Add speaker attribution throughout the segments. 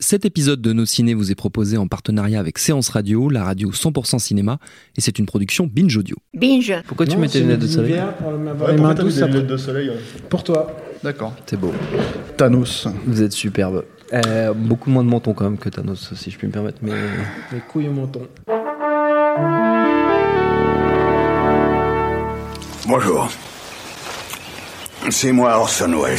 Speaker 1: Cet épisode de Nos Ciné vous est proposé en partenariat avec Séance Radio, la radio 100% cinéma, et c'est une production Binge Audio.
Speaker 2: Binge.
Speaker 1: Pourquoi tu mets tes lunettes de soleil
Speaker 3: pour
Speaker 4: Ouais,
Speaker 3: les mains douces après.
Speaker 4: de soleil ouais
Speaker 3: Pour toi.
Speaker 4: D'accord.
Speaker 1: C'est beau.
Speaker 4: Thanos.
Speaker 1: Vous êtes superbe. Euh, beaucoup moins de menton quand même que Thanos, si je puis me permettre. Mais
Speaker 3: Les couilles au menton.
Speaker 5: Bonjour. C'est moi Orson Welles.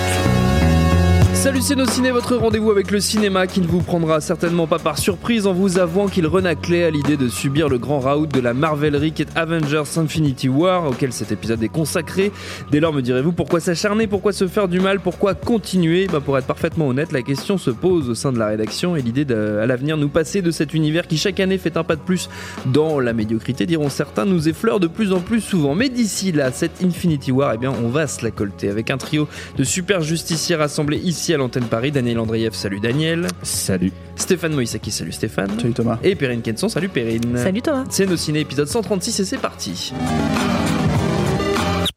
Speaker 1: Salut c'est nos ciné, votre rendez-vous avec le cinéma qui ne vous prendra certainement pas par surprise en vous avouant qu'il renaclait à l'idée de subir le grand raout de la Marvelerie qui Avengers Infinity War auquel cet épisode est consacré. Dès lors me direz-vous pourquoi s'acharner, pourquoi se faire du mal, pourquoi continuer? Bah Pour être parfaitement honnête, la question se pose au sein de la rédaction et l'idée à l'avenir nous passer de cet univers qui chaque année fait un pas de plus dans la médiocrité, diront certains, nous effleure de plus en plus souvent. Mais d'ici là, cette Infinity War, eh bien on va se la colter avec un trio de super justiciers rassemblés ici à l'antenne Paris. Daniel Andreev, salut Daniel.
Speaker 3: Salut.
Speaker 1: Stéphane Moïsaki, salut Stéphane.
Speaker 4: Salut Thomas.
Speaker 1: Et Perrine Kenson, salut Perrine.
Speaker 2: Salut Thomas.
Speaker 1: C'est nos ciné épisode 136 et c'est parti.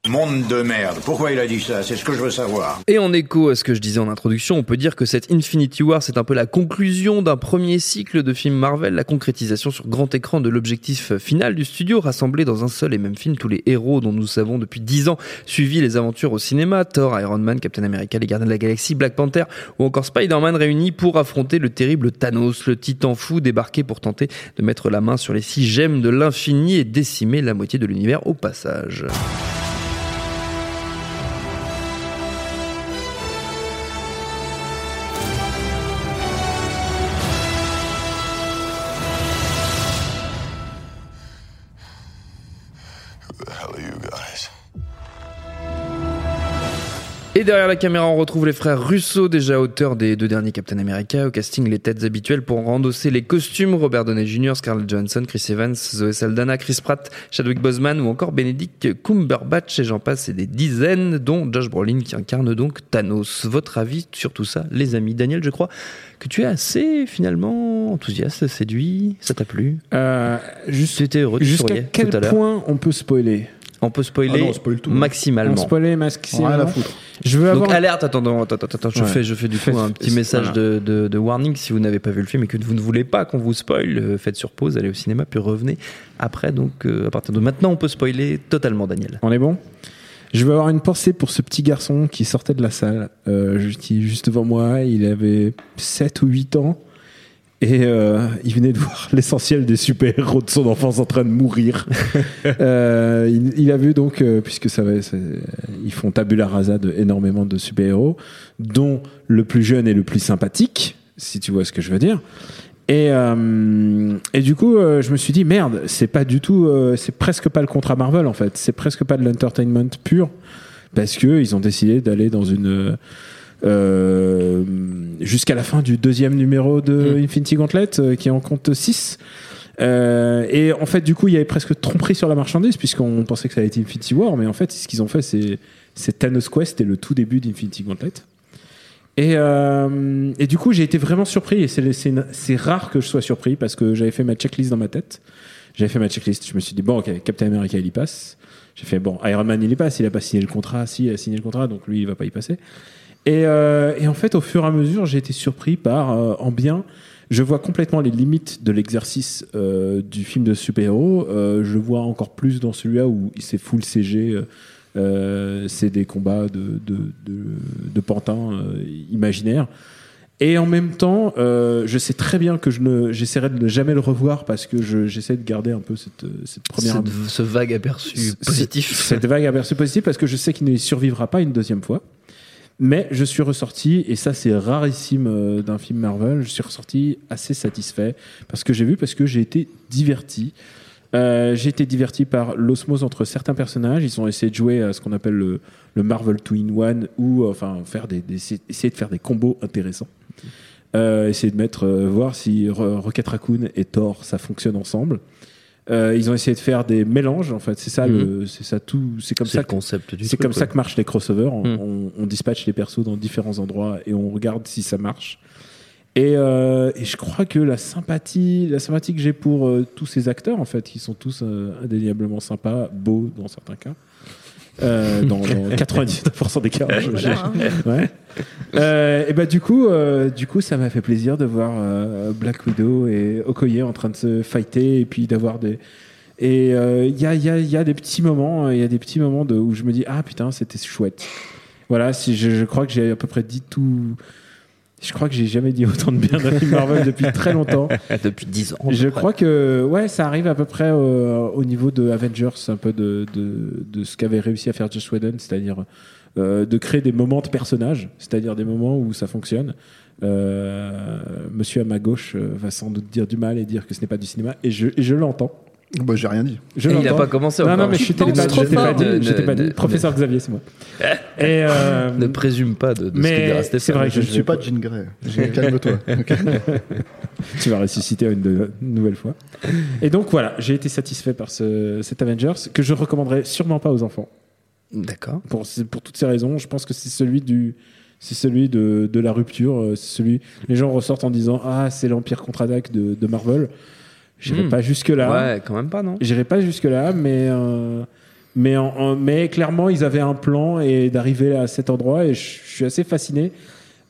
Speaker 5: Monde de merde. Pourquoi il a dit ça? C'est ce que je veux savoir.
Speaker 1: Et en écho à ce que je disais en introduction, on peut dire que cette Infinity War, c'est un peu la conclusion d'un premier cycle de films Marvel, la concrétisation sur grand écran de l'objectif final du studio, rassembler dans un seul et même film tous les héros dont nous savons depuis 10 ans suivi les aventures au cinéma, Thor, Iron Man, Captain America, les Gardiens de la Galaxie, Black Panther ou encore Spider-Man réunis pour affronter le terrible Thanos, le titan fou débarqué pour tenter de mettre la main sur les six gemmes de l'infini et décimer la moitié de l'univers au passage. Et derrière la caméra, on retrouve les frères Russo, déjà auteurs des deux derniers Captain America, au casting les têtes habituelles pour endosser les costumes, Robert Downey Jr., Scarlett Johansson, Chris Evans, Zoe Saldana, Chris Pratt, Chadwick Boseman ou encore Benedict Cumberbatch, et j'en passe, et des dizaines, dont Josh Brolin qui incarne donc Thanos. Votre avis sur tout ça, les amis Daniel, je crois que tu es assez, finalement, enthousiaste, séduit, ça t'a plu?
Speaker 3: Euh, juste- Jusqu'à quel
Speaker 1: tout à l'heure.
Speaker 3: point on peut spoiler?
Speaker 1: On peut spoiler
Speaker 4: Ah non, on spoil tout, hein.
Speaker 1: maximalement.
Speaker 3: On spoiler maximum.
Speaker 4: Rien à foutre.
Speaker 3: Je veux
Speaker 1: Donc
Speaker 3: avoir.
Speaker 1: alerte, attends, attends, attends, attends, je
Speaker 3: Ouais.
Speaker 1: fais, je fais du coup
Speaker 3: Faites-
Speaker 1: un petit message
Speaker 3: voilà.
Speaker 1: de, de, de warning si vous n'avez pas vu le film et que vous ne voulez pas qu'on vous spoil, euh, faites sur pause, allez au cinéma puis revenez après. Donc euh, à partir de maintenant, on peut spoiler totalement, Daniel.
Speaker 3: On est bon? Je veux avoir une pensée pour ce petit garçon qui sortait de la salle, euh, qui est juste devant moi. Il avait 7 ou 8 ans. Et euh, il venait de voir l'essentiel des super-héros de son enfance en train de mourir. Euh, il, il a vu donc, euh, puisque ça va, ils font tabula rasa de énormément de super-héros, dont le plus jeune et le plus sympathique, si tu vois ce que je veux dire. Et, et du coup, je me suis dit merde, c'est pas du tout, c'est presque pas le contrat Marvel en fait, c'est presque pas de l'entertainment pur, parce que ils ont décidé d'aller dans une jusqu'à la fin du deuxième numéro de
Speaker 1: Mm.
Speaker 3: Infinity Gauntlet, euh, qui en compte 6. Euh, et en fait, du coup, il y avait presque tromperie sur la marchandise, puisqu'on pensait que ça allait être Infinity War, mais en fait, ce qu'ils ont fait, c'est c'est Thanos Quest et le tout début d'Infinity Gauntlet. Et, euh, et du coup, j'ai été vraiment surpris, et c'est c'est une- c'est rare que je sois surpris, parce que j'avais fait ma checklist dans ma tête. J'avais fait ma checklist, je me suis dit, bon, ok, Captain America, il y passe. J'ai fait, bon, Iron Man, il y passe, il a pas signé le contrat, si, il a signé le contrat, donc lui, il va pas y passer. Et, euh, et en fait, au fur et à mesure, j'ai été surpris par, euh, en bien, je vois complètement les limites de l'exercice euh, du film de super-héros. Euh, je vois encore plus dans celui-là où c'est full CG. euh, euh, c'est des combats de, de, de, de pantins imaginaires. Et en même temps, euh, je sais très bien que je ne, j'essaierai de ne jamais le revoir parce que je, j'essaie de garder un peu cette, cette première
Speaker 1: Cette- ce vague aperçu positif.
Speaker 3: Cette vague aperçu positif parce que je sais qu'il ne survivra pas une deuxième fois. Mais je suis ressorti, et ça c'est rarissime euh, d'un film Marvel, je suis ressorti assez satisfait parce que j'ai vu, parce que j'ai été diverti. Euh, j'ai été diverti par l'osmose entre certains personnages. Ils ont essayé de jouer à ce qu'on appelle le, Marvel Two in One ou enfin faire essayer de faire des combos intéressants. Euh, essayer de mettre euh, voir si Ro- Rocket Raccoon et Thor ça fonctionne ensemble. Euh, ils ont essayé de faire des mélanges en fait. C'est ça le, c'est ça tout. C'est comme ça
Speaker 2: le concept
Speaker 3: c'est comme ça que marchent les crossovers. On,
Speaker 1: Mm.
Speaker 3: on- on dispatche les persos dans différents endroits et on regarde si ça marche. Et, euh, et je crois que la sympathie, la sympathie que j'ai pour euh, tous ces acteurs, en fait, qui sont tous indéniablement sympas, beaux dans certains cas, euh, dans, dans 99% des cas. je-
Speaker 4: hein.
Speaker 3: Ouais. Euh, et bah du coup, euh, du coup, ça m'a fait plaisir de voir euh, Black Widow et Okoye en train de se fighter et puis d'avoir des et euh, il y, a, y, a, y a des petits moments, il y a des petits moments de, où je me dis ah putain c'était chouette. Voilà, si je, je crois que j'ai à peu près dit tout. Je crois que j'ai jamais dit autant de bien d'un film Marvel depuis très longtemps.
Speaker 2: Depuis 10 ans.
Speaker 3: Je crois que ouais, ça arrive à peu près au niveau de Avengers, un peu de, de, de ce qu'avait réussi à faire Joss Whedon, c'est-à-dire euh, de créer des moments de personnages, c'est-à-dire des moments où ça fonctionne. Euh, monsieur à ma gauche euh, va sans doute dire du mal et dire que ce n'est pas du cinéma, et je, et je l'entends.
Speaker 6: Bah, j'ai rien dit.
Speaker 3: Je
Speaker 1: Et il a
Speaker 3: l'entends.
Speaker 1: pas commencé
Speaker 3: Non,
Speaker 1: encore.
Speaker 3: non, mais je t'ai pas
Speaker 1: Ne-
Speaker 3: pas
Speaker 1: ne-
Speaker 3: dit. Professeur Xavier, c'est moi. Et euh,
Speaker 1: Ne présume pas de, de ce
Speaker 3: mais
Speaker 1: qu'il dira Stéphane.
Speaker 3: c'est vrai que
Speaker 6: Je ne suis pas Jean Grey. Calme-toi.
Speaker 3: Tu vas ressusciter une, de- une nouvelle fois. Et donc voilà, j'ai été satisfait par ce, cet Avengers que je recommanderais sûrement pas aux enfants.
Speaker 2: D'accord.
Speaker 3: Pour, pour toutes ces raisons, je pense que c'est celui du c'est celui de, de la rupture, euh, c'est celui les gens ressortent en disant ah c'est l'empire contre-attaque de, de Marvel. J'irai
Speaker 1: Hmm.
Speaker 3: pas jusque là.
Speaker 1: Ouais, quand même pas, non
Speaker 3: J'irai pas jusque là, mais euh, mais en- en- mais clairement ils avaient un plan et d'arriver à cet endroit et je suis assez fasciné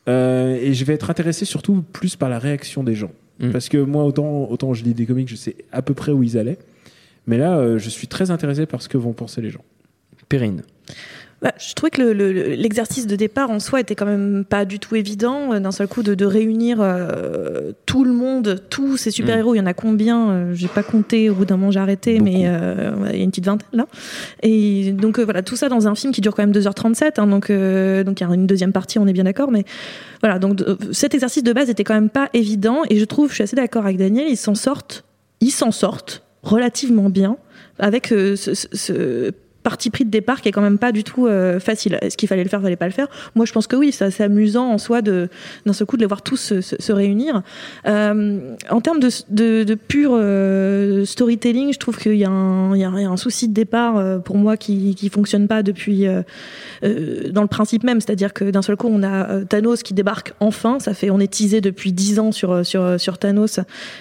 Speaker 3: Euh, et je vais être intéressé surtout plus par la réaction des gens
Speaker 1: Mm.
Speaker 3: parce que moi autant autant je lis des comics, je sais à peu près où ils allaient, mais là euh, je suis très intéressé par ce que vont penser les gens.
Speaker 1: Perrine.
Speaker 4: Bah, je trouvais que le- le- l'exercice de départ en soi était quand même pas du tout évident. euh, D'un seul coup, de, de réunir euh, tout le monde, tous ces super-héros, il y en a combien euh, J'ai pas compté, au bout d'un moment j'ai arrêté, mais euh, il y a une petite vingtaine là. Et donc euh, voilà, tout ça dans un film qui dure quand même 2h37, hein, donc donc il y a une deuxième partie, on est bien d'accord, mais voilà, donc cet exercice de base était quand même pas évident, et je trouve, je suis assez d'accord avec Daniel, ils s'en sortent, ils s'en sortent relativement bien avec ce, ce- ce parti pris de départ qui est quand même pas du tout euh, facile. Est-ce qu'il fallait le faire, fallait pas le faire? Moi, je pense que oui, c'est amusant en soi de d'un seul coup de les voir tous se, se- se réunir. Euh, en termes de, de, de pur euh, storytelling, je trouve qu'il y, a un- y y a souci de départ pour moi qui qui fonctionne pas depuis dans le principe même, c'est-à-dire que d'un seul coup, on a Thanos qui débarque enfin. Ça fait, on est teasé depuis dix ans sur sur sur Thanos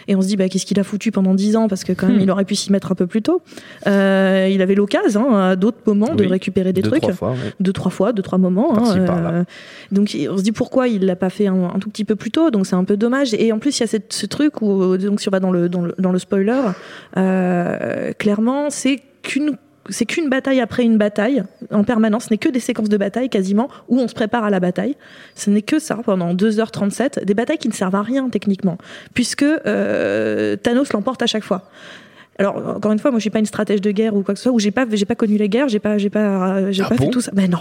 Speaker 4: et on se dit bah qu'est-ce qu'il a foutu pendant dix ans? Parce que quand même
Speaker 1: Hmm.
Speaker 4: il aurait pu s'y mettre un peu plus tôt. Il avait l'occasion hein, à d'autres moments de récupérer des
Speaker 2: Deux,
Speaker 4: trucs
Speaker 2: trois fois, ouais.
Speaker 4: deux trois fois, deux trois moments. Hein, euh, donc on se dit pourquoi il l'a pas fait un, un tout petit peu plus tôt. Donc c'est un peu dommage. Et en plus il y a cette- ce truc où donc si on va dans le dans le, dans le spoiler, euh, clairement c'est qu'une c'est qu'une bataille après une bataille en permanence, ce n'est que des séquences de bataille quasiment où on se prépare à la bataille. Ce n'est que ça pendant 2h37, des batailles qui ne servent à rien techniquement, puisque euh, Thanos l'emporte à chaque fois. Alors encore une fois, moi je suis pas une stratège de guerre ou quoi que ce soit, ou j'ai pas j'ai pas connu les guerres, j'ai pas j'ai pas j'ai
Speaker 2: Ah
Speaker 4: pas
Speaker 2: bon?
Speaker 4: fait tout ça. Ben non.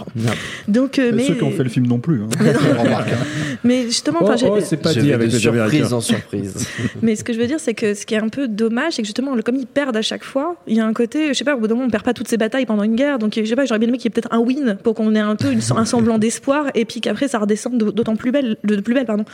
Speaker 4: Donc euh, mais
Speaker 6: Ceux qui ont fait le film non plus. hein. Remarque,
Speaker 4: mais justement,
Speaker 3: Oh, oh, c'est pas dit avec
Speaker 2: surprise en surprise.
Speaker 4: Mais ce que je veux dire, c'est que ce qui est un peu dommage, c'est que justement, le- comme ils perdent à chaque fois, il y a un côté, je sais pas, au bout d'un moment, on perd pas toutes ces batailles pendant une guerre, donc je sais pas, j'aurais bien aimé qu'il y ait peut-être un win pour qu'on ait un peu une- un semblant d'espoir, et puis qu'après ça redescende d'autant plus belle, de plus belle, pardon.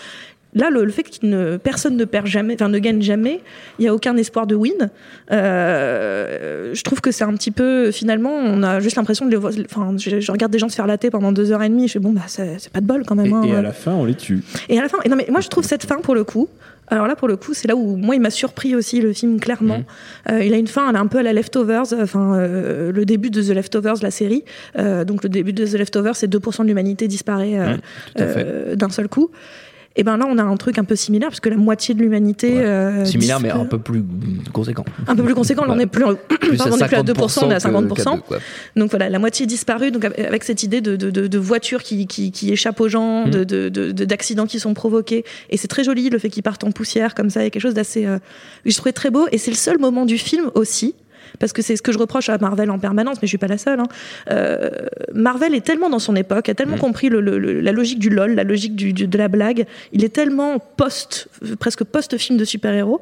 Speaker 4: Là, le, le fait que ne, personne ne perd jamais, enfin ne gagne jamais, il y a aucun espoir de win. Euh, je trouve que c'est un petit peu, finalement, on a juste l'impression de les voir. Enfin, je, je regarde des gens se faire latter pendant deux heures et demie. Je fais bon, bah c'est pas de bol quand même.
Speaker 3: Et,
Speaker 4: hein.
Speaker 3: et à la fin, on les tue.
Speaker 4: Et à la fin, et non mais moi je trouve cette fin pour le coup. Alors là pour le coup, c'est là où moi il m'a surpris aussi le film clairement. Euh, il a une fin, elle est un peu à la Leftovers, enfin euh, le début de The Leftovers, la série. Donc le début de The Leftovers, c'est 2% de l'humanité disparaît euh, d'un seul coup. Et ben là on a un truc un peu similaire parce que la moitié de l'humanité
Speaker 2: Ouais.
Speaker 4: euh,
Speaker 2: Similaire, mais un peu plus conséquent.
Speaker 4: un peu plus conséquent. Là on est plus,
Speaker 2: Plus
Speaker 4: pardon, on est plus à 2%, on est à
Speaker 2: que-
Speaker 4: 50%.
Speaker 2: qu'à deux, quoi.
Speaker 4: Donc voilà, la moitié disparue, donc avec cette idée de, de, de, de voitures qui, qui, qui échappent aux gens,
Speaker 1: Mm.
Speaker 4: de- d'accidents qui sont provoqués. Et c'est très joli le fait qu'ils partent en poussière comme ça, il y a quelque chose d'assez. euh, je trouvais très beau. Et c'est le seul moment du film aussi. Parce que c'est ce que je reproche à Marvel en permanence, mais je suis pas la seule. hein. Euh, Marvel est tellement dans son époque, a tellement
Speaker 1: Mm.
Speaker 4: compris le- le- le- la logique du lol, la logique du, du- de la blague. Il est tellement post, presque post-film de super-héros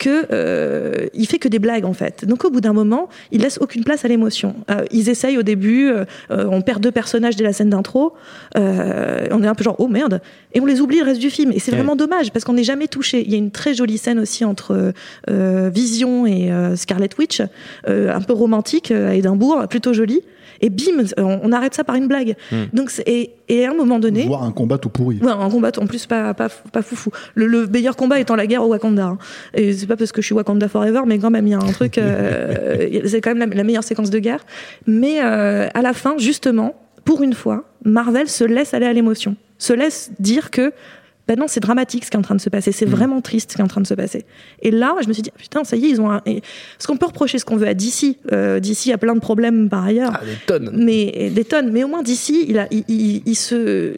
Speaker 4: que euh, il fait que des blagues en fait. Donc au bout d'un moment, il laisse aucune place à l'émotion. Euh, ils essayent au début, euh, euh, on perd deux personnages dès la scène d'intro, euh, on est un peu genre oh merde, et on les oublie le reste du film. Et c'est
Speaker 1: Ouais.
Speaker 4: vraiment dommage parce qu'on n'est jamais touché. Il y a une très jolie scène aussi entre euh, Vision et Scarlet Witch, euh, un peu romantique à Édimbourg, plutôt jolie. Et bim, on, on arrête ça par une blague. Donc c'est- et, et à un moment donné,
Speaker 6: Voir un combat tout pourri.
Speaker 4: Ouais, un combat en plus pas pas pas foufou. Le, le meilleur combat étant la guerre au Wakanda. hein. Et c'est pas parce que je suis Wakanda forever, mais quand même il y a un truc. euh, c'est quand même la, la meilleure séquence de guerre. Mais euh, à la fin, justement, pour une fois, Marvel se laisse aller à l'émotion, se laisse dire que. Ben non, c'est dramatique ce qui est en train de se passer. C'est vraiment triste ce qui est en train de se passer. Et là, je me suis dit, ah, putain, ça y est, ils ont un. et- Parce qu'on peut reprocher ce qu'on veut à DC. Euh, DC a plein de problèmes par ailleurs
Speaker 2: Ah, des tonnes.
Speaker 4: mais des tonnes. Mais au moins d'ici, il a, il, il, il se,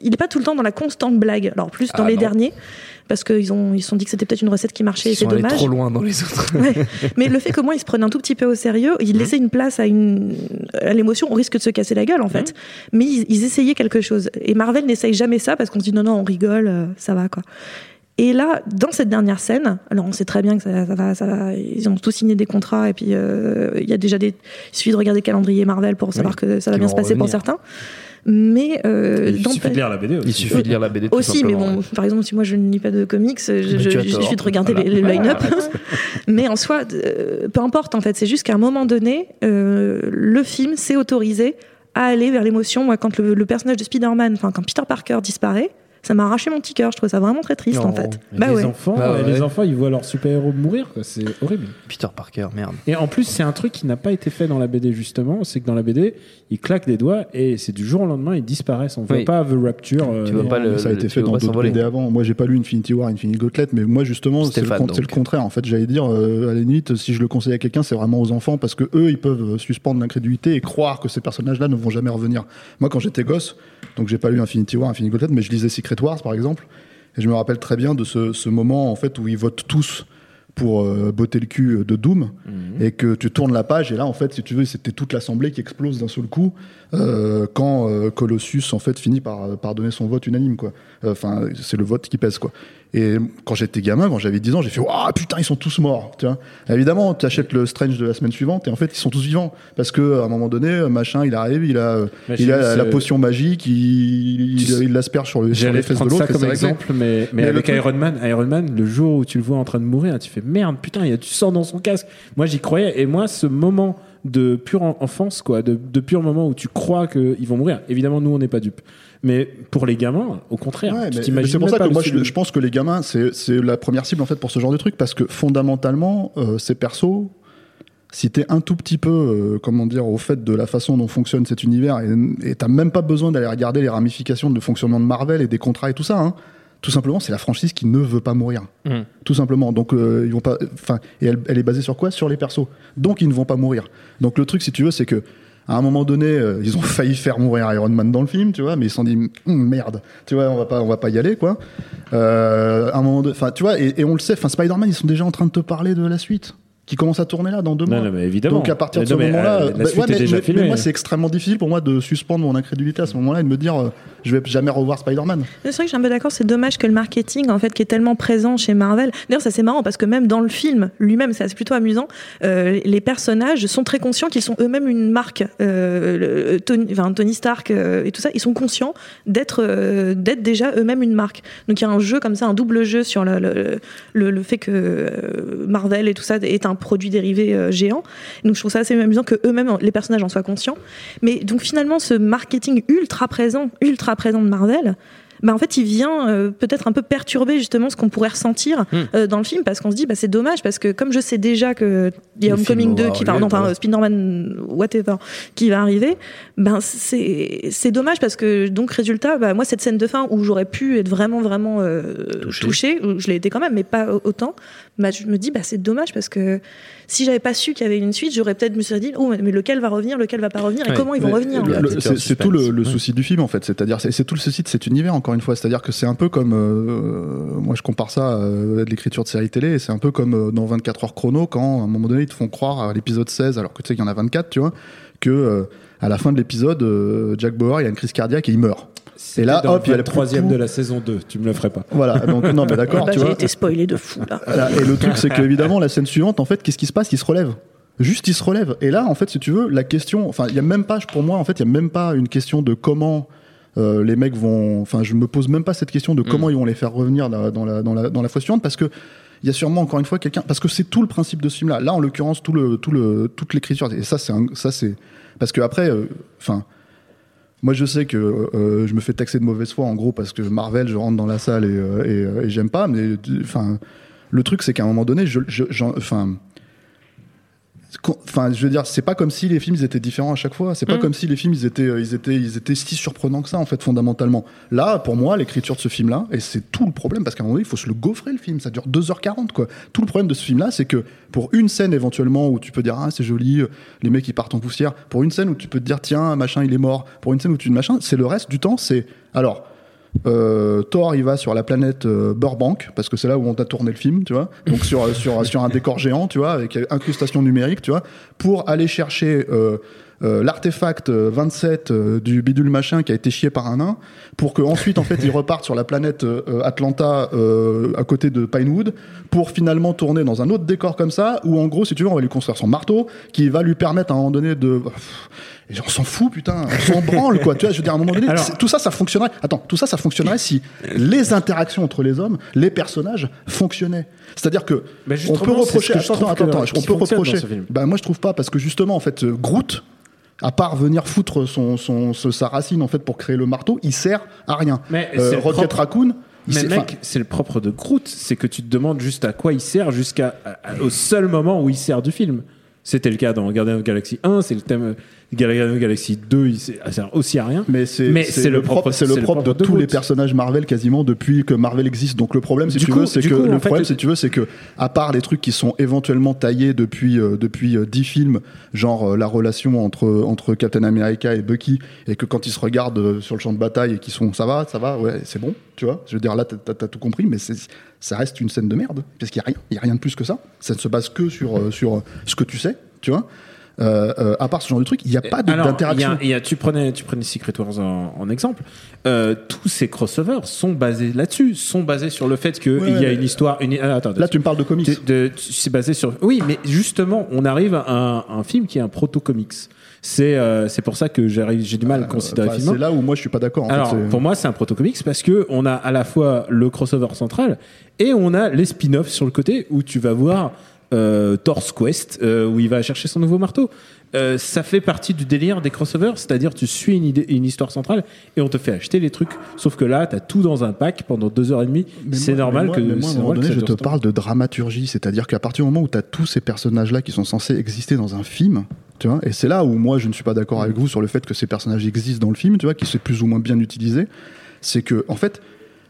Speaker 4: il est pas tout le temps dans la constante blague. Alors plus dans
Speaker 1: Ah,
Speaker 4: les
Speaker 1: non.
Speaker 4: derniers, parce qu'ils ont, ils se sont dit que c'était peut-être une recette qui marchait. et
Speaker 1: Ils
Speaker 4: C'est
Speaker 1: sont allés
Speaker 4: dommage.
Speaker 1: trop loin dans les autres.
Speaker 4: Ouais. Mais le fait que moi, il se prenait un tout petit peu au sérieux, il
Speaker 1: Mmh.
Speaker 4: laissait une place à une, à l'émotion, on risque de se casser la gueule en fait. Mais ils, ils essayaient quelque chose. Et Marvel n'essaye jamais ça parce qu'on se dit non non, on rigole, euh, ça va quoi. Et là, dans cette dernière scène, alors on sait très bien que ça, ça va, ça va, ils ont tous signé des contrats et puis euh, il y a déjà des, il suffit de regarder le calendrier Marvel pour savoir que ça va bien se passer pour certains. Mais euh,
Speaker 3: Il suffit de lire la BD aussi.
Speaker 1: Il suffit de lire la BD tout
Speaker 4: aussi, mais bon,
Speaker 1: ouais.
Speaker 4: par exemple, si moi je ne lis pas de comics, je, je, suffit de regarder
Speaker 1: Voilà.
Speaker 4: les, les line-up. Mais en soi, euh, peu importe, en fait, c'est juste qu'à un moment donné, euh, le film s'est autorisé à aller vers l'émotion. Moi, quand le, le personnage de Spider-Man, enfin, quand Peter Parker disparaît, ça m'a arraché mon petit cœur. Je trouve ça vraiment très triste, en fait.
Speaker 3: Mais
Speaker 4: Bah
Speaker 3: les
Speaker 4: ouais.
Speaker 3: enfants,
Speaker 1: Bah
Speaker 3: euh,
Speaker 1: ouais.
Speaker 3: les enfants, ils voient leur super-héros mourir. C'est horrible.
Speaker 2: Peter Parker, merde.
Speaker 3: Et en plus, c'est un truc qui n'a pas été fait dans la BD justement, c'est que dans la BD, ils claquent des doigts et c'est du jour au lendemain, ils disparaissent. On voit
Speaker 1: Oui.
Speaker 3: pas The Rapture. euh,
Speaker 1: Tu vois pas le-
Speaker 6: ça a été fait dans d'autres. BD avant. Moi, j'ai pas lu Infinity War, Infinity Gauntlet, mais moi, justement, c'est le, contraire. En fait, j'allais dire, euh, à la limite, si je le conseille à quelqu'un, c'est vraiment aux enfants parce que eux, ils peuvent euh, suspendre l'incrédulité et croire que ces personnages-là ne vont jamais revenir. Moi, quand j'étais gosse, donc j'ai pas lu Infinity War, Infinity Gauntlet, mais je lisais Secret Par exemple, et je me rappelle très bien de ce, ce moment, en fait, où ils votent tous pour euh, botter le cul de Doom et que tu tournes la page et là en fait si tu veux c'était toute l'assemblée qui explose d'un seul coup euh, quand euh, Colossus en fait finit par, par donner son vote unanime quoi. Enfin c'est le vote qui pèse quoi. Et quand j'étais gamin quand j'avais 10 ans j'ai fait waouh putain ils sont tous morts! Tu vois? Évidemment tu achètes le Strange de la semaine suivante et en fait ils sont tous vivants parce que à un moment donné machin il arrive il a il a la, potion magique il, il, l'asperge sur, le, sur les fesses de l'autre
Speaker 3: comme exemple, mais, mais,
Speaker 6: Mais
Speaker 3: avec Iron Man, Iron Man, le jour où tu le vois en train de mourir, tu fais merde, putain, il y a du sang dans son casque. Moi, j'y croyais. Et moi, ce moment de pure en- enfance, quoi, de, de pur moment où tu crois qu'ils vont mourir. Évidemment, nous, on n'est pas dupes. Mais pour les gamins, au contraire,
Speaker 6: Ouais,
Speaker 3: tu
Speaker 6: mais-
Speaker 3: t'imagines
Speaker 6: mais c'est pour ça que moi je, pense que les gamins c'est la première cible en fait pour ce genre de truc parce que fondamentalement euh, ces persos si t'es un tout petit peu euh, comment dire au fait de la façon dont fonctionne cet univers et et t'as même pas besoin d'aller regarder les ramifications de fonctionnement de Marvel et des contrats et tout ça hein. Tout simplement c'est la franchise qui ne veut pas mourir
Speaker 1: Mm.
Speaker 6: tout simplement donc euh, ils vont pas enfin et elle, elle est basée sur quoi? Sur les persos donc ils ne vont pas mourir donc le truc si tu veux c'est que à un moment donné, euh, ils ont failli faire mourir Iron Man dans le film, tu vois, mais ils se sont dit Hum, merde, tu vois, on va pas, on va pas y aller, quoi. Euh, à un moment, enfin, tu vois, et, et on le sait, enfin, Spider-Man, ils sont déjà en train de te parler de la suite, qui commence à tourner là dans deux mois.
Speaker 3: Non, non, mais évidemment.
Speaker 6: Donc à partir de
Speaker 3: Mais
Speaker 6: ce
Speaker 3: non,
Speaker 6: moment-là,
Speaker 3: euh, la
Speaker 6: bah,
Speaker 3: suite
Speaker 6: ouais, moi c'est extrêmement difficile pour moi de suspendre mon incrédulité à ce moment-là et de me dire euh, je vais jamais revoir Spider-Man.
Speaker 4: C'est vrai que je suis un peu d'accord, c'est dommage que le marketing, en fait, qui est tellement présent chez Marvel. D'ailleurs, ça c'est marrant parce que même dans le film lui-même, c'est plutôt amusant, euh, les personnages sont très conscients qu'ils sont eux-mêmes une marque. Euh, le- Tony, Stark euh, et tout ça, ils sont conscients d'être euh, déjà eux-mêmes une marque. Donc il y a un jeu comme ça, un double jeu sur le, le, fait que euh, Marvel et tout ça est un produit dérivé euh, géant. Donc je trouve ça assez amusant que eux-mêmes, les personnages en soient conscients. Mais donc finalement, ce marketing ultra présent, ultra présent de Marvel, bah en fait, il vient euh, peut-être un peu perturber justement ce qu'on pourrait ressentir
Speaker 1: Hmm.
Speaker 4: euh, dans le film parce qu'on se dit bah c'est dommage parce que comme je sais déjà que il y a Homecoming
Speaker 2: film
Speaker 4: 2
Speaker 2: va
Speaker 4: qui va non, enfin Spider-Man whatever qui va arriver, ben c'est c'est dommage parce que donc résultat bah moi cette scène de fin où j'aurais pu être vraiment vraiment euh,
Speaker 1: Touché.
Speaker 4: touchée, je l'ai été quand même mais pas autant, bah je me dis bah c'est dommage parce que si j'avais pas su qu'il y avait une suite, j'aurais peut-être me serais dit oh mais lequel va revenir, lequel va pas revenir et
Speaker 1: Ouais.
Speaker 4: comment ils vont
Speaker 6: Mais
Speaker 4: revenir.
Speaker 2: y
Speaker 6: C'est tout le, le
Speaker 2: Ouais.
Speaker 6: souci du film en fait, c'est-à-dire c'est c'est tout le souci de cet univers encore une fois, c'est-à-dire que c'est un peu comme euh, moi je compare ça euh, à de l'écriture de série télé, et c'est un peu comme euh, dans 24 heures chrono quand à un moment donné ils te font croire à l'épisode 16 alors que tu sais qu'il y en a 24, tu vois, que euh, à la fin de l'épisode euh, Jack Bauer il a une crise cardiaque et il meurt.
Speaker 3: C'était
Speaker 6: là,
Speaker 3: dans
Speaker 6: hop, il y a
Speaker 3: le troisième de la saison 2. Tu me le ferais pas.
Speaker 6: Voilà, donc non, mais d'accord,
Speaker 4: Bah,
Speaker 6: tu
Speaker 4: J'ai été spoilé de fou là.
Speaker 6: Voilà, et le truc, c'est qu'évidemment, la scène suivante, en fait, qu'est-ce qui se passe? Il se relève. Juste, il se relève. Et là, en fait, si tu veux, la question, enfin, il y a même pas, pour moi, en fait, il y a même pas une question de comment euh, les mecs vont. Enfin, je me pose même pas cette question de comment ils vont les faire revenir dans, dans la, dans, la, dans la fois suivante, parce que il y a sûrement encore une fois quelqu'un, parce que c'est tout le principe de ce film-là. Là, en l'occurrence, tout le, tout le, toute l'écriture. Et ça, c'est, ça, c'est, parce que après, euh, enfin. Moi, je sais que euh, je me fais taxer de mauvaise foi, en gros, parce que Marvel, je rentre dans la salle et, euh, euh, j'aime pas. Mais enfin, le truc, c'est qu'à un moment donné, je, Enfin, je veux dire, c'est pas comme si les films ils étaient différents à chaque fois. C'est pas
Speaker 4: Mm.
Speaker 6: comme si les films ils étaient, euh, ils étaient, ils étaient si surprenants que ça en fait fondamentalement. Là, pour moi, l'écriture de ce film-là, et c'est tout le problème parce qu'à un moment donné, il faut se le gaufrer le film. Ça dure 2h40 quoi. Tout le problème de ce film-là, c'est que pour une scène éventuellement où tu peux dire ah c'est joli, euh, les mecs ils partent en poussière. Pour une scène où tu peux te dire tiens machin il est mort. Pour une scène où tu machin, c'est le reste du temps. C'est alors. Euh, Thor, il va sur la planète euh, Burbank parce que c'est là où on t'a tourné le film, tu vois. Donc sur sur sur un décor géant, tu vois, avec incrustation numérique, tu vois, pour aller chercher euh, euh, l'artefact euh, 27 euh, du bidule machin qui a été chié par un nain, pour que ensuite en fait il reparte sur la planète euh, Atlanta euh, à côté de Pinewood, pour finalement tourner dans un autre décor comme ça, où en gros si tu veux on va lui construire son marteau qui va lui permettre à un moment donné de et on s'en fout, putain, on s'en branle, quoi. Tu vois, je veux dire, à un moment donné,
Speaker 3: Alors-
Speaker 6: tout ça, ça fonctionnerait. Attends, tout ça, ça fonctionnerait si les interactions entre les hommes, les personnages fonctionnaient. C'est-à-dire que
Speaker 3: Mais
Speaker 6: on peut reprocher. Attends, attends, attends, on peut reprocher.
Speaker 3: ce film.
Speaker 6: Ben moi, je trouve pas parce que justement, en fait, euh, Groot. À part venir foutre son, son, sa racine en fait pour créer le marteau, il sert à rien.
Speaker 3: Mais
Speaker 6: Euh, Rocket
Speaker 3: propre-
Speaker 6: Raccoon,
Speaker 3: Mais mec, c'est le propre de Groot, c'est que tu te demandes juste à quoi il sert jusqu'à au seul moment où il sert du film. C'était le cas dans Guardian of the Galaxy 1, c'est le thème the Galaxy 2, il sert aussi à rien.
Speaker 6: Mais c'est le
Speaker 3: le
Speaker 6: propre, c'est le propre de tous les personnages Marvel quasiment depuis que Marvel existe. Donc le problème, si
Speaker 3: Du
Speaker 6: tu
Speaker 3: coup-
Speaker 6: veux, c'est que
Speaker 3: coup,
Speaker 6: le
Speaker 3: fait,
Speaker 6: problème, si tu veux, c'est que à part les trucs qui sont éventuellement taillés depuis euh, depuis euh, 10 films, genre euh, la relation entre entre Captain America et Bucky, et que quand ils se regardent euh, sur le champ de bataille et qu'ils sont ça va, ça va, ouais, c'est bon, tu vois. Je veux dire là, t'as t'as- t'as tout compris, mais c'est ça reste une scène de merde parce qu'il y a rien, il y a rien de plus que ça. Ça ne se base que sur sur ce que tu sais, tu vois. Euh, euh, à part ce genre de truc, il n'y a pas d'interaction.
Speaker 3: tu prenais, tu prenais Secret Wars en, en exemple. Euh, tous ces crossovers sont basés là-dessus, sont basés sur le fait qu'il
Speaker 6: Ouais,
Speaker 3: y a une histoire. Une, ah, attends,
Speaker 6: Là, tu me parles de comics.
Speaker 3: c'est basé sur. Oui, mais justement, on arrive à un, un film qui est un proto-comics. C'est euh, c'est pour ça que j'arrive- j'ai du mal à considérer
Speaker 6: Enfin,
Speaker 3: film.
Speaker 6: c'est là où moi je suis pas d'accord. fait,
Speaker 3: pour moi, c'est un proto-comics parce que on a à la fois le crossover central et on a les spin-offs sur le côté où tu vas voir euh, Thor's Quest euh, où il va chercher son nouveau marteau. Euh, ça fait partie du délire des crossovers, c'est-à-dire tu suis une, idée, une histoire centrale et on te fait acheter les trucs. Sauf que là, t'as tout dans un pack pendant deux heures et demie.
Speaker 6: Mais
Speaker 3: C'est
Speaker 6: moi-
Speaker 3: normal
Speaker 6: mais
Speaker 3: que.
Speaker 6: moi, mais moi, à un moment donné, je te parle de dramaturgie, c'est-à-dire qu'à partir du moment où tu as tous ces personnages-là qui sont censés exister dans un film, tu vois, et c'est là où moi je ne suis pas d'accord avec vous sur le fait que ces personnages existent dans le film, tu vois, qui sont plus ou moins bien utilisés, c'est que en fait,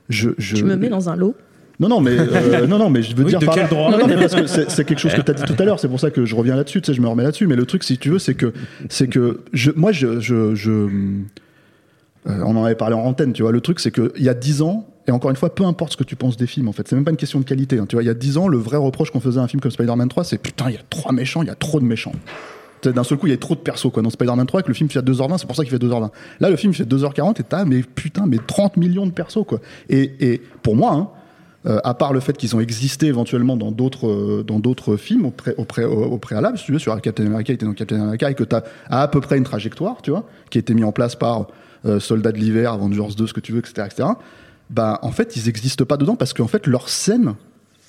Speaker 6: je, je
Speaker 4: Tu me mets dans un lot.
Speaker 6: Non, non, mais euh, non, non, mais je veux
Speaker 3: Oui,
Speaker 6: dire
Speaker 3: de
Speaker 6: par
Speaker 3: quel
Speaker 6: là-
Speaker 3: droit
Speaker 6: Non, non, mais parce que c'est quelque chose que tu as dit tout à l'heure. C'est pour ça que je reviens là-dessus. Tu sais, je me remets là-dessus. Mais le truc, si tu veux, c'est que c'est que je, moi, je, je, je euh, on en avait parlé en antenne. Tu vois, le truc, c'est que il y a dix ans. Et encore une fois, peu importe ce que tu penses des films, en fait, c'est même pas une question de qualité. hein. Tu vois, il y a dix ans, le vrai reproche qu'on faisait à un film comme Spider-Man 3, c'est putain, il y a trois méchants, il y a trop de méchants. D'un seul coup, il y a trop de persos quoi. Dans Spider-Man 3, que le film fait à 2h20, c'est pour ça qu'il fait 2h20. Là, le film fait 2h40 et t'as, mais putain, mais 30 millions de persos, quoi. Et, et pour moi, hein, euh, à part le fait qu'ils ont existé éventuellement dans d'autres euh, dans d'autres films au, pré- au, pré- au- au préalable, si tu veux, sur Captain America, il était dans Captain America et que tu as à, peu près une trajectoire, tu vois, qui a été mis en place par euh, Soldats de l'hiver, Avengers 2, ce que tu veux, etc., etc. Bah, en fait, ils n'existent pas dedans parce qu'en fait, leurs scènes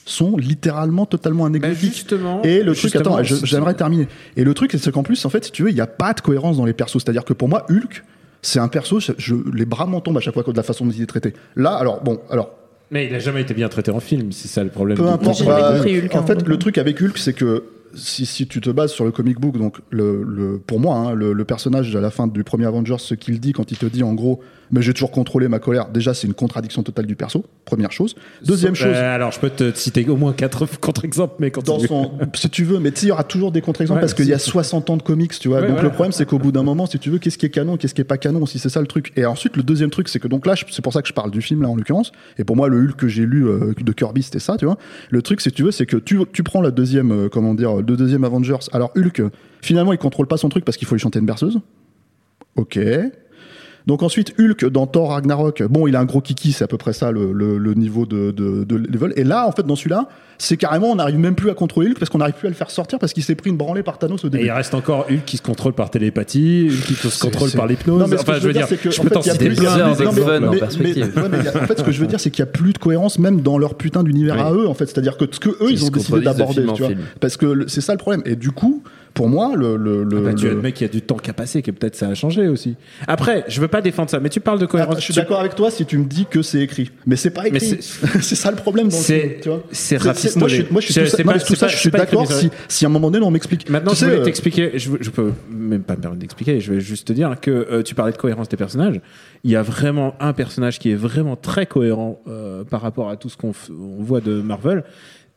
Speaker 6: sont littéralement totalement
Speaker 3: Bah,
Speaker 6: anecdotiques. Et le truc, attends, j'aimerais terminer. Et le truc, c'est qu'en plus, en fait, si tu veux, il n'y a pas de cohérence dans les persos. C'est-à-dire que pour moi, Hulk, c'est un perso, je- les bras m'en tombent à chaque fois de la façon dont il est traité. Là, alors, bon, alors,
Speaker 3: Mais il a jamais été bien traité en film, c'est ça le problème.
Speaker 6: peu importe. Bah,
Speaker 4: Hulk,
Speaker 6: en
Speaker 4: hein,
Speaker 6: fait, le truc avec Hulk, c'est que si, si tu te bases sur le comic book, donc le, le- pour moi, hein, le, le personnage à la fin du premier Avengers, ce qu'il dit quand il te dit en gros, mais j'ai toujours contrôlé ma colère. Déjà, c'est une contradiction totale du perso. Première chose. Deuxième
Speaker 3: Euh,
Speaker 6: chose.
Speaker 3: alors, je peux te citer au moins quatre contre-exemples, mais quand
Speaker 6: dans son, si tu veux, mais tu sais, il y aura toujours des contre-exemples
Speaker 3: Ouais,
Speaker 6: parce qu'il y a
Speaker 3: c'est-
Speaker 6: 60 ans de comics, tu vois.
Speaker 3: Ouais,
Speaker 6: donc
Speaker 3: voilà.
Speaker 6: le problème, c'est qu'au bout d'un moment, si tu veux, qu'est-ce qui est canon, qu'est-ce qui est pas canon, si c'est ça le truc. Et ensuite, le deuxième truc, c'est que donc là, c'est pour ça que je parle du film là en l'occurrence. Et pour moi, le Hulk que j'ai lu euh, de Kirby, c'était ça, tu vois. Le truc, c'est que tu veux, c'est que tu, tu prends la deuxième, euh, comment dire, le deuxième Avengers. Alors Hulk, finalement, il contrôle pas son truc parce qu'il faut lui chanter une berceuse. Ok. Donc ensuite, Hulk dans Thor Ragnarok, bon, il a un gros kiki, c'est à peu près ça le, le- le niveau de, de, de level. Et là, en fait, dans celui-là, c'est carrément, on n'arrive même plus à contrôler Hulk parce qu'on n'arrive plus à le faire sortir parce qu'il s'est pris une branlée par Thanos au
Speaker 3: Et
Speaker 6: début.
Speaker 3: il reste encore Hulk qui se contrôle par télépathie, Hulk qui se contrôle par l'hypnose. Enfin,
Speaker 6: je veux dire, que,
Speaker 3: je
Speaker 6: en
Speaker 3: peux t'en citer plein.
Speaker 6: mais- non, mais-
Speaker 1: exemples en
Speaker 6: mais-
Speaker 1: perspective.
Speaker 6: mais- ouais, mais il y a- en fait, ce que je veux dire, c'est qu'il n'y a plus de cohérence même dans leur putain d'univers
Speaker 1: Oui.
Speaker 6: à eux, en fait. C'est-à-dire que ce que eux,
Speaker 1: Ils
Speaker 6: ils
Speaker 1: se
Speaker 6: ont décidé d'aborder. Parce que c'est ça le problème. Et du coup, pour moi, le, le, le-
Speaker 3: Ah bah, tu
Speaker 6: le-
Speaker 3: admets qu'il y a du temps qui a passé, que peut-être ça a changé aussi. Après, je veux pas défendre ça, mais tu parles de cohérence.
Speaker 6: Attends, je suis
Speaker 3: Tu-
Speaker 6: d'accord avec toi si tu me dis que c'est écrit. Mais c'est pas écrit. C'est ça le problème dans le
Speaker 3: C'est-
Speaker 6: film, tu vois.
Speaker 3: c'est
Speaker 6: moi, je suis,
Speaker 3: rafistolé.
Speaker 6: moi, je suis tout ça, non,
Speaker 3: pas-
Speaker 6: mais tout
Speaker 3: c'est
Speaker 6: ça,
Speaker 3: pas-
Speaker 6: je suis d'accord si, si à un moment donné on m'explique.
Speaker 3: Maintenant,
Speaker 6: Tu
Speaker 3: je voulais
Speaker 6: euh,
Speaker 3: t'expliquer, je, je peux même pas me permettre d'expliquer, je vais juste te dire que euh, tu parlais de cohérence des personnages. Il y a vraiment un personnage qui est vraiment très cohérent euh, par rapport à tout ce qu'on voit de Marvel.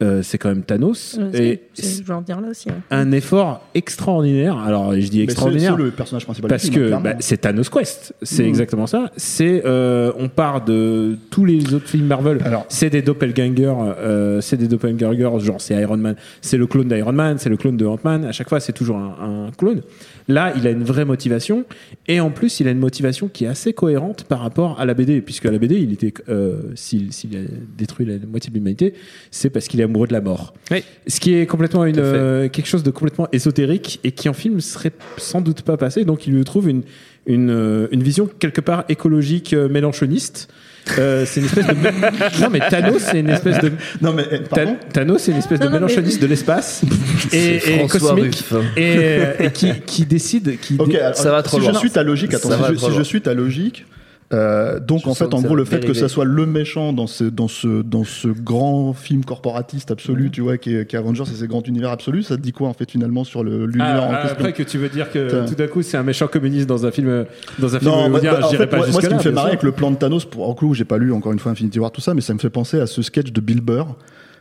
Speaker 3: Euh, c'est quand même Thanos.
Speaker 4: Euh,
Speaker 3: et
Speaker 4: c'est- c'est- je vais en venir là aussi. hein.
Speaker 3: un effort extraordinaire. Alors, je dis extraordinaire.
Speaker 6: C'est le personnage principal.
Speaker 3: Parce
Speaker 6: film,
Speaker 3: que bah, c'est Thanos Quest, c'est
Speaker 6: Mhm.
Speaker 3: exactement ça. C'est euh, on part de tous les autres films Marvel.
Speaker 6: Alors-
Speaker 3: c'est des doppelgangers, euh, c'est des doppelgangers. Genre c'est Iron Man, c'est le clone d'Iron Man, c'est le clone de Ant-Man. À chaque fois, c'est toujours un, un clone. Là, il a une vraie motivation et en plus, il a une motivation qui est assez cohérente par rapport à la BD, puisque à la BD, il était euh, s'il s'il a détruit la moitié de l'humanité, c'est parce qu'il est amoureux de la mort.
Speaker 1: Oui.
Speaker 3: Ce qui est complètement une, euh, quelque chose de complètement ésotérique et qui en film serait sans doute pas passé. Donc il lui trouve une, une, euh, une vision quelque part écologique euh, mélanchoniste. Euh, c'est une espèce de non mais Thanos c'est une espèce de
Speaker 6: Non, mais, pardon
Speaker 3: Ta- Thanos c'est une espèce
Speaker 4: Non,
Speaker 3: de
Speaker 4: mais-
Speaker 3: mélanchoniste de l'espace. Et,
Speaker 1: C'est
Speaker 3: et
Speaker 1: François
Speaker 3: cosmique. Et, euh, et qui, qui décide qui
Speaker 6: Ok,
Speaker 3: dé-
Speaker 6: alors,
Speaker 1: Ça va trop
Speaker 6: si
Speaker 1: loin.
Speaker 6: je suis ta logique, attends, si, je, si je suis ta logique, euh, donc
Speaker 1: Je
Speaker 6: en fait, en gros, le fait que ça soit le méchant dans ce, dans ce, dans ce grand film corporatiste absolu, tu vois, qui est, qui est Avengers et ses grands univers absolus, ça te dit quoi en fait finalement sur le- l'univers
Speaker 3: Ah,
Speaker 6: en
Speaker 3: ah,
Speaker 6: question
Speaker 3: après que tu veux dire que tout d'un coup c'est un méchant communiste dans un film dans un film
Speaker 6: Non, bah, bah,
Speaker 3: je
Speaker 6: en fait,
Speaker 3: pas
Speaker 6: moi, moi, ce qui
Speaker 3: là
Speaker 6: me fait marrer
Speaker 3: sûr.
Speaker 6: avec le plan de Thanos, pour en coup, j'ai pas lu encore une fois Infinity War, tout ça, mais ça me fait penser à ce sketch de Bill Burr.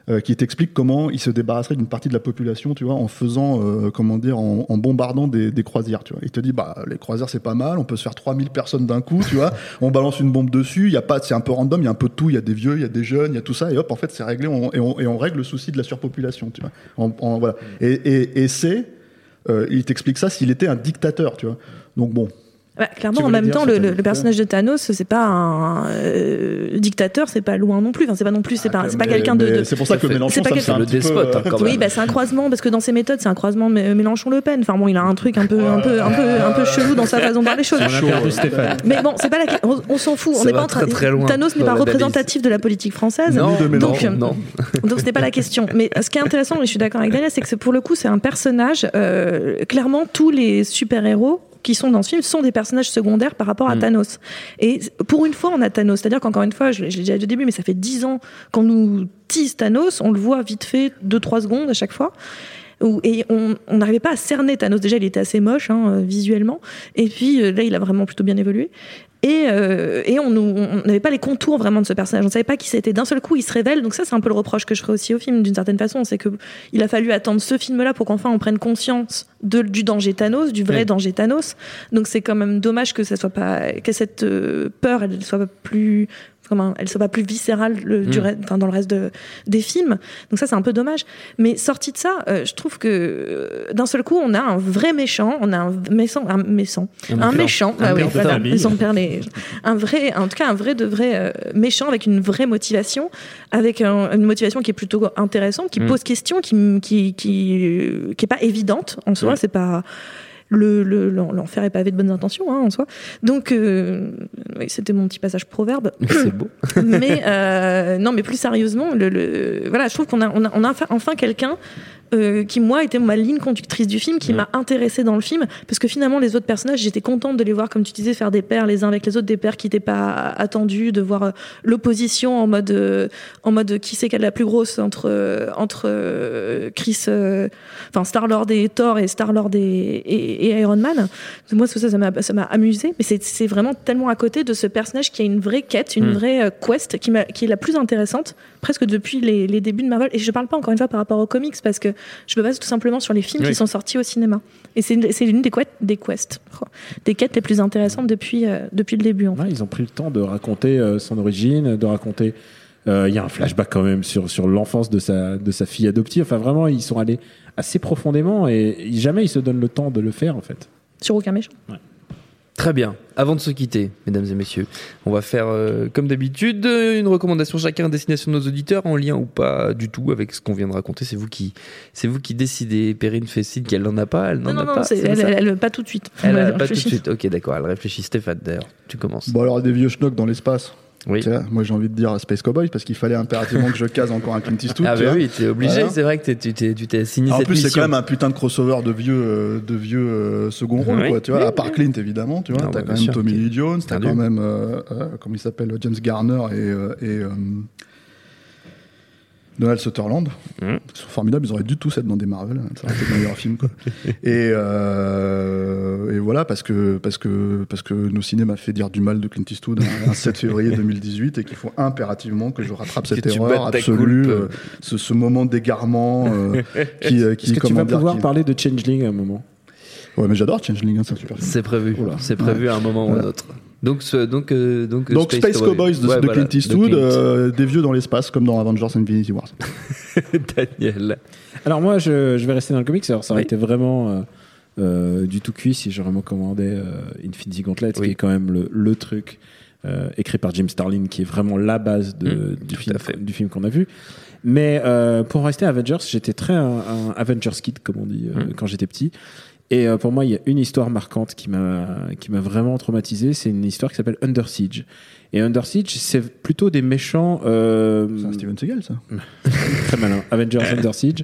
Speaker 6: Euh, qui t'explique comment il se débarrasserait d'une partie de la population, tu vois, en faisant, euh, comment dire, en, en bombardant des, des croisières, tu vois. Il te dit, bah, les croisières, c'est pas mal, on peut se faire 3000 personnes d'un coup, tu vois. On balance une bombe dessus, il y a pas, c'est un peu random, il y a un peu de tout, il y a des vieux, il y a des jeunes, il y a tout ça, et hop, en fait, c'est réglé, on- et, on, et on règle le souci de la surpopulation, tu vois. En- en- voilà. Et, et, et c'est, euh, il t'explique ça s'il était un dictateur, tu vois. Donc bon,
Speaker 4: Bah, clairement, en même
Speaker 3: dire,
Speaker 4: temps,
Speaker 3: c'est
Speaker 4: le, personnage de Thanos, c'est pas un euh, dictateur, c'est pas loin non plus. Enfin, c'est pas non plus, c'est pas, c'est pas
Speaker 6: Ah,
Speaker 4: quelqu'un de, de-
Speaker 6: C'est pour ça que
Speaker 1: C'est
Speaker 6: Mélenchon,
Speaker 4: pas
Speaker 6: ça
Speaker 1: le despote, hein, quand
Speaker 4: Oui,
Speaker 1: même.
Speaker 4: bah, c'est un croisement parce que dans ses méthodes, c'est un croisement Mé- Mélenchon-Le Pen. Enfin bon, il a un truc un peu, un peu, un peu, un peu chelou dans sa façon de voir les choses.
Speaker 3: On a perdu Stéphane.
Speaker 4: Mais bon, c'est pas la, on, on s'en fout. On n'est pas en train. Thanos n'est pas représentatif de la politique française.
Speaker 1: Non,
Speaker 6: de
Speaker 4: donc,
Speaker 1: non.
Speaker 4: donc c'était pas la question. Mais ce qui est intéressant, et je suis d'accord avec Daniel, c'est que c'est- pour le coup, c'est un personnage. euh, clairement, tous les super-héros qui sont dans ce film sont des personnages secondaires par rapport à
Speaker 1: Mm.
Speaker 4: Thanos. Et pour une fois, on a Thanos. C'est-à-dire qu'encore une fois, je l'ai je l'ai déjà dit au début, mais ça fait dix ans qu'on nous tease Thanos. On le voit vite fait, deux, trois secondes à chaque fois. Où- Et on n'arrivait pas à cerner Thanos. Déjà, il était assez moche hein, euh, visuellement. Et puis euh, là, il a vraiment plutôt bien évolué. Et, euh, et on n'avait pas les contours vraiment de ce personnage. On ne savait pas qui c'était. D'un seul coup, il se révèle. Donc ça, c'est un peu le reproche que je ferai aussi au film, d'une certaine façon. C'est que il a fallu attendre ce film-là pour qu'enfin on prenne conscience de, du danger Thanos, du vrai danger Thanos. Donc c'est quand même dommage que ça soit pas, que cette peur, elle soit pas plus, comment, elle soit pas plus viscérale le- du
Speaker 1: Mm.
Speaker 4: re- enfin, dans le reste de, des films. Donc ça, c'est un peu dommage. Mais sorti de ça, euh, je trouve que euh, d'un seul coup, on a un vrai méchant, on a un méchant, un méchant, un, méchant,
Speaker 3: Un
Speaker 4: ah oui, voilà, un vrai, en tout cas un vrai de vrai euh, méchant avec une vraie motivation, avec un- une motivation qui est plutôt intéressante, qui
Speaker 1: Mm.
Speaker 4: pose question, qui qui qui qui est pas évidente en soi,
Speaker 1: Ouais.
Speaker 4: c'est pas le le- l'enfer est pavé de bonnes intentions hein, en soi. Donc euh, oui, c'était mon petit passage proverbe.
Speaker 1: C'est beau.
Speaker 4: mais euh, non, mais plus sérieusement, le, le- voilà, je trouve qu'on a, on a, on a enfin, quelqu'un euh, qui moi était ma ligne conductrice du film, qui m'a intéressée dans le film, parce que finalement les autres personnages, j'étais contente de les voir, comme tu disais, faire des paires les uns avec les autres, des paires qui n'étaient pas attendus, de voir euh, l'opposition en mode, euh, en mode qui c'est a la plus grosse entre euh, entre euh, Chris, euh, enfin Star Lord et Thor et Star Lord et, et, et Iron Man. Moi ça ça m'a ça m'a amusé, mais c'est c'est vraiment tellement à côté de ce personnage qui a une vraie quête, une
Speaker 1: Mm.
Speaker 4: vraie euh, quest qui m'a qui est la plus intéressante presque depuis les, les débuts de Marvel. Et je parle pas encore une fois par rapport aux comics parce que je me base tout simplement sur les films
Speaker 1: Oui.
Speaker 4: qui sont sortis au cinéma. Et c'est une- c'est l'une des, quêtes- des quests, oh, des quêtes les plus intéressantes depuis, euh, depuis le début. En fait.
Speaker 3: Ils ont pris le temps de raconter euh, son origine, de raconter. Euh, Il y a un flashback quand même sur, sur l'enfance de sa, de sa fille adoptive. Enfin, vraiment, ils sont allés assez profondément et jamais ils se donnent le temps de le faire, en fait.
Speaker 4: Sur aucun méchant.
Speaker 1: Très bien. Avant de se quitter, mesdames et messieurs, on va faire euh, comme d'habitude une recommandation chacun à destination de nos auditeurs en lien ou pas du tout avec ce qu'on vient de raconter. C'est vous qui, c'est vous qui décidez. Perrine fait signe qu'elle n'en a pas, elle n'en
Speaker 4: Non,
Speaker 1: a
Speaker 4: non,
Speaker 1: pas.
Speaker 4: non, c'est-
Speaker 1: c'est
Speaker 4: elle,
Speaker 1: ça
Speaker 4: elle- pas tout de suite.
Speaker 1: Elle a
Speaker 4: Ouais,
Speaker 1: pas tout de suite. Ok, d'accord. Elle réfléchit. Stéphane, d'ailleurs, tu commences.
Speaker 6: Bon, alors, des vieux schnocks dans l'espace.
Speaker 1: Oui.
Speaker 6: Vois, moi, j'ai envie de dire Space Cowboy parce qu'il fallait impérativement que je case encore un Clint Eastwood.
Speaker 1: Ah bah oui, t'es obligé. C'est vrai que t'es- tu t'es, assigné
Speaker 6: En
Speaker 1: cette
Speaker 6: plus, c'est quand même un putain de crossover de vieux, euh, de vieux euh, second rôle,
Speaker 1: Oui.
Speaker 6: quoi. Tu vois,
Speaker 1: Oui,
Speaker 6: à part Clint, évidemment, tu vois. T'as
Speaker 1: bah,
Speaker 6: quand même
Speaker 1: sûr,
Speaker 6: Tommy Lee Jones, t'as quand même, euh, euh, comment il s'appelle, James Garner et, euh, et euh, Donald Sutherland. Ils sont formidables, ils auraient dû tous être dans des Marvel. Ça aurait été le meilleur film, quoi. Et, euh, et voilà, parce que, parce que, parce que nos ciné m'a fait dire du mal de Clint Eastwood un, un 7 février 2018 et qu'il faut impérativement que je rattrape cette erreur absolue, euh, ce, ce moment d'égarement euh, qui, euh, qui
Speaker 3: Est-ce que tu
Speaker 6: comment
Speaker 3: vas
Speaker 6: dire,
Speaker 3: pouvoir
Speaker 6: qui-
Speaker 3: parler de Changeling à un moment?
Speaker 6: Ouais, mais j'adore Changeling, hein, c'est un super film.
Speaker 1: C'est prévu. C'est prévu à un moment ou
Speaker 6: Voilà.
Speaker 1: un autre. Donc, ce- donc, euh, donc, euh,
Speaker 6: Donc Space, Cowboys de,
Speaker 1: Ouais,
Speaker 6: de
Speaker 1: voilà,
Speaker 6: Clint Eastwood,
Speaker 1: Clint.
Speaker 6: euh, des vieux dans l'espace, comme dans Avengers Infinity Wars.
Speaker 1: Daniel.
Speaker 3: Alors moi, je, je vais rester dans le comics. Alors ça aurait
Speaker 1: Oui.
Speaker 3: été vraiment euh, euh, du tout cuit si recommandais euh, Infinity Gauntlet,
Speaker 1: Oui.
Speaker 3: qui est quand même le, le truc euh, écrit par Jim Starlin, qui est vraiment la base de,
Speaker 1: Mm,
Speaker 3: du, film,
Speaker 1: à fait.
Speaker 3: du film qu'on a vu. Mais euh, pour rester à Avengers, j'étais très un, un Avengers kid, comme on dit, euh,
Speaker 1: Mm.
Speaker 3: quand j'étais petit. Et euh, pour moi, il y a une histoire marquante qui m'a qui m'a vraiment traumatisé. C'est une histoire qui s'appelle Under Siege. Et Under Siege, c'est plutôt des méchants. euh,
Speaker 6: C'est un Steven Seagal, ça.
Speaker 3: Très malin. Avengers Under Siege.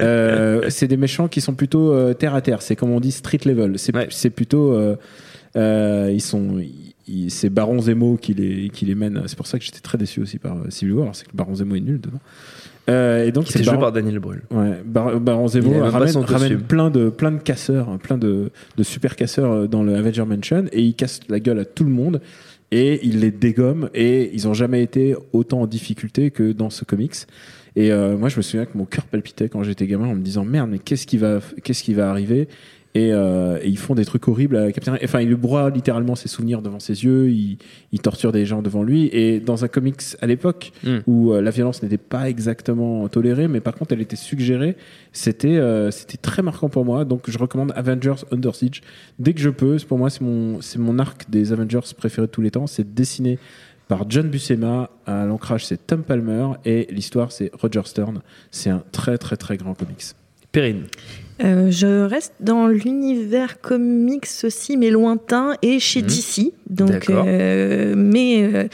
Speaker 3: Euh, c'est des méchants qui sont plutôt euh, terre à terre. C'est comme on dit street level. C'est
Speaker 1: Ouais.
Speaker 3: c'est plutôt. euh, euh, ils sont. c'est Baron Zemo qui les, qui les mène. C'est pour ça que j'étais très déçu aussi par Civil War. C'est que Baron Zemo est nul dedans. Euh, et donc c'est
Speaker 1: joué
Speaker 3: Baron-
Speaker 1: par Daniel Brühl.
Speaker 3: Ouais, Bar- ramène, plein de plein de casseurs, hein, plein de, de super casseurs euh, dans le Avenger Mansion et il casse la gueule à tout le monde et il les dégomme et ils ont jamais été autant en difficulté que dans ce comics. Et euh, moi, je me souviens que mon cœur palpitait quand j'étais gamin en me disant merde, mais qu'est-ce qui va qu'est-ce qui va arriver? Et, euh, et ils font des trucs horribles à Captain. Enfin, il broie littéralement ses souvenirs devant ses yeux. Il, il torture des gens devant lui. Et dans un comics à l'époque
Speaker 1: Mm.
Speaker 3: où euh, la violence n'était pas exactement tolérée, mais par contre elle était suggérée, c'était euh, c'était très marquant pour moi. Donc je recommande Avengers Under Siege dès que je peux. Pour moi, c'est mon mon arc des Avengers préféré de tous les temps. C'est dessiné par John Buscema. À l'ancrage, c'est Tom Palmer et l'histoire, c'est Roger Stern. C'est un très très très grand comics.
Speaker 1: Perrine.
Speaker 4: Euh, je reste dans l'univers comics aussi, mais lointain et chez. DC. Donc, euh, mais euh,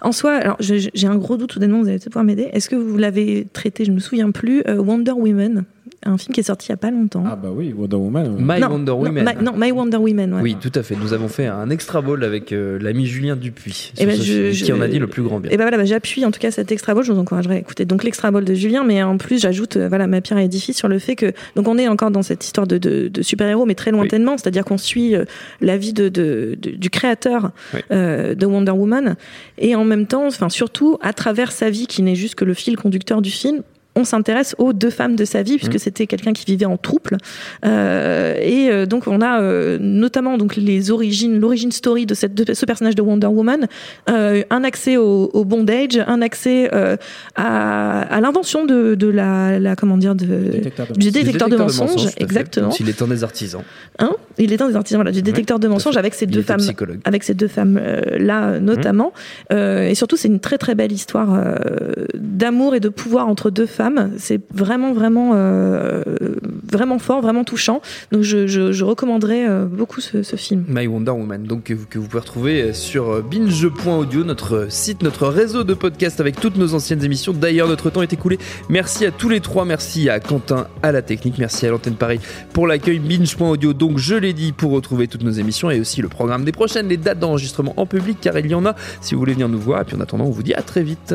Speaker 4: en soi, alors j'ai un gros doute, soudainement, vous allez peut-être pouvoir m'aider. Est-ce que vous l'avez traité, je me souviens plus, Wonder Woman, un film qui est sorti il y a pas longtemps.
Speaker 3: Ah bah oui, Wonder Woman.
Speaker 1: My
Speaker 4: non,
Speaker 1: Wonder
Speaker 4: non,
Speaker 1: Woman.
Speaker 4: My, non, My Wonder Woman. ouais.
Speaker 1: Oui, tout à fait. Nous avons fait un extra ball avec euh, l'ami Julien Dupuis,
Speaker 4: Eh ben,
Speaker 1: ce
Speaker 4: je-
Speaker 1: film,
Speaker 4: je-
Speaker 1: qui en a dit le plus grand bien.
Speaker 4: Et ben voilà, bah, j'appuie en tout cas cet extra ball. Je vous encouragerais à écouter donc l'extra ball de Julien, mais en plus j'ajoute euh, voilà ma pierre à édifice sur le fait que donc on est encore dans cette histoire de, de, de super héros, mais très lointainement, c'est-à-dire qu'on suit euh, la vie de, de- de- du créateur
Speaker 1: Oui.
Speaker 4: euh, de Wonder Woman et en même temps, enfin surtout à travers sa vie qui n'est juste que le fil conducteur du film. On s'intéresse aux deux femmes de sa vie puisque
Speaker 1: Mhm.
Speaker 4: c'était quelqu'un qui vivait en trouble. Euh, et euh, donc on a euh, notamment donc les origines, l'origine story de, cette, de ce personnage de Wonder Woman, euh, un accès au, au bondage, un accès à, à l'invention de, de la, la comment dire de,
Speaker 3: détecteur de
Speaker 4: du détecteur de mensonges, exactement.
Speaker 1: Donc, il est un des artisans.
Speaker 4: Hein? Il est un des artisans voilà, du détecteur de mensonges avec ces deux femmes avec ces deux femmes là notamment. Euh, et surtout c'est une très très belle histoire d'amour et de pouvoir entre deux femmes c'est vraiment vraiment euh, vraiment fort vraiment touchant donc je, je, je recommanderais euh, beaucoup ce, ce film
Speaker 1: My Wonder Woman, donc que, vous- que vous pouvez retrouver sur binge.audio, notre site, notre réseau de podcasts avec toutes nos anciennes émissions. D'ailleurs, notre temps est écoulé. Merci à tous les trois, merci à Quentin, à la technique, merci à l'antenne Paris pour l'accueil binge.audio. Donc, je l'ai dit, pour retrouver toutes nos émissions et aussi le programme des prochaines, les dates d'enregistrement en public, car il y en a si vous voulez venir nous voir. Et puis en attendant, on vous dit à très vite.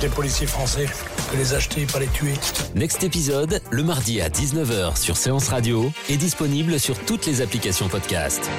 Speaker 7: Des policiers français, peut les acheter, pas les tuer.
Speaker 8: Next épisode, le mardi à 19h sur Séance Radio est disponible sur toutes les applications podcast.